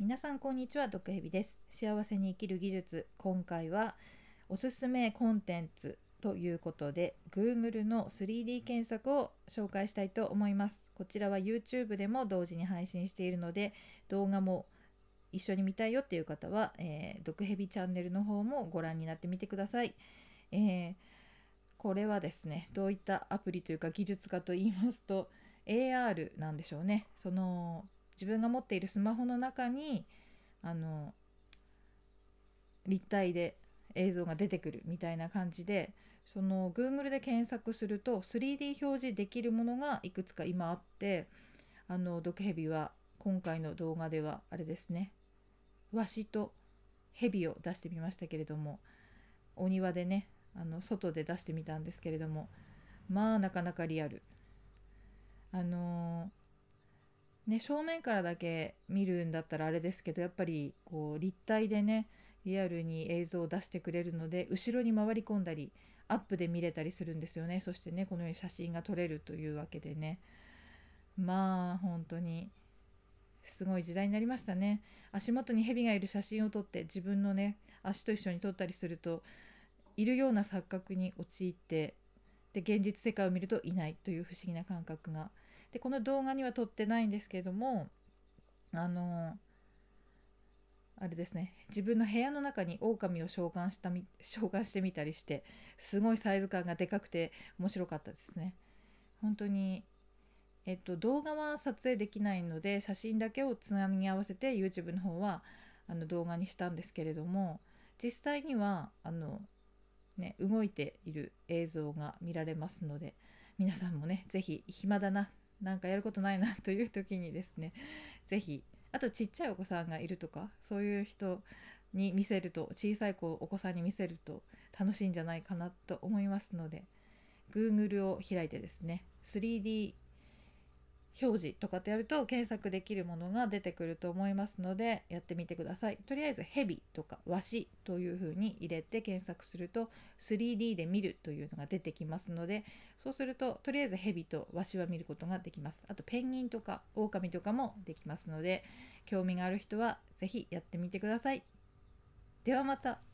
皆さんこんにちは毒蛇です。幸せに生きる技術。今回はおすすめコンテンツということで Google の 3D 検索を紹介したいと思います。こちらは YouTube でも同時に配信しているので動画も一緒に見たいよっていう方は、えー、毒蛇チャンネルの方もご覧になってみてください、えー、これはですねどういったアプリというか技術かと言いますと AR なんでしょうね。その自分が持っているスマホの中にあの立体で映像が出てくるみたいな感じでその Google で検索すると 3D 表示できるものがいくつか今あってあの毒蛇は今回の動画ではあれですね。ワシと蛇を出してみましたけれどもお庭でねあの外で出してみたんですけれどもまあなかなかリアル。あのね、正面からだけ見るんだったらあれですけどやっぱりこう立体でねリアルに映像を出してくれるので後ろに回り込んだりアップで見れたりするんですよね。そしてねこのように写真が撮れるというわけでね。まあ本当にすごい時代になりましたね。足元に蛇がいる写真を撮って自分のね足と一緒に撮ったりするといるような錯覚に陥ってで現実世界を見るといないという不思議な感覚がでこの動画には撮ってないんですけれどもあのあれですね自分の部屋の中に狼を召喚したみ召喚してみたりしてすごいサイズ感がでかくて面白かったですね。本当にえっと動画は撮影できないので写真だけをつなぎ合わせて YouTube の方はあの動画にしたんですけれども実際にはあのね動いている映像が見られますので皆さんもね是非暇だななんかやることないなという時にですね 是非あとちっちゃいお子さんがいるとかそういう人に見せると小さい子お子さんに見せると楽しいんじゃないかなと思いますので Google を開いてですね 3D 表示とかってやると検索できるものが出てくると思いますのでやってみてください。とりあえずヘビとかワシというふうに入れて検索すると 3D で見るというのが出てきますのでそうするととりあえずヘビとワシは見ることができます。あとペンギンとかオオカミとかもできますので興味がある人は是非やってみてください。ではまた。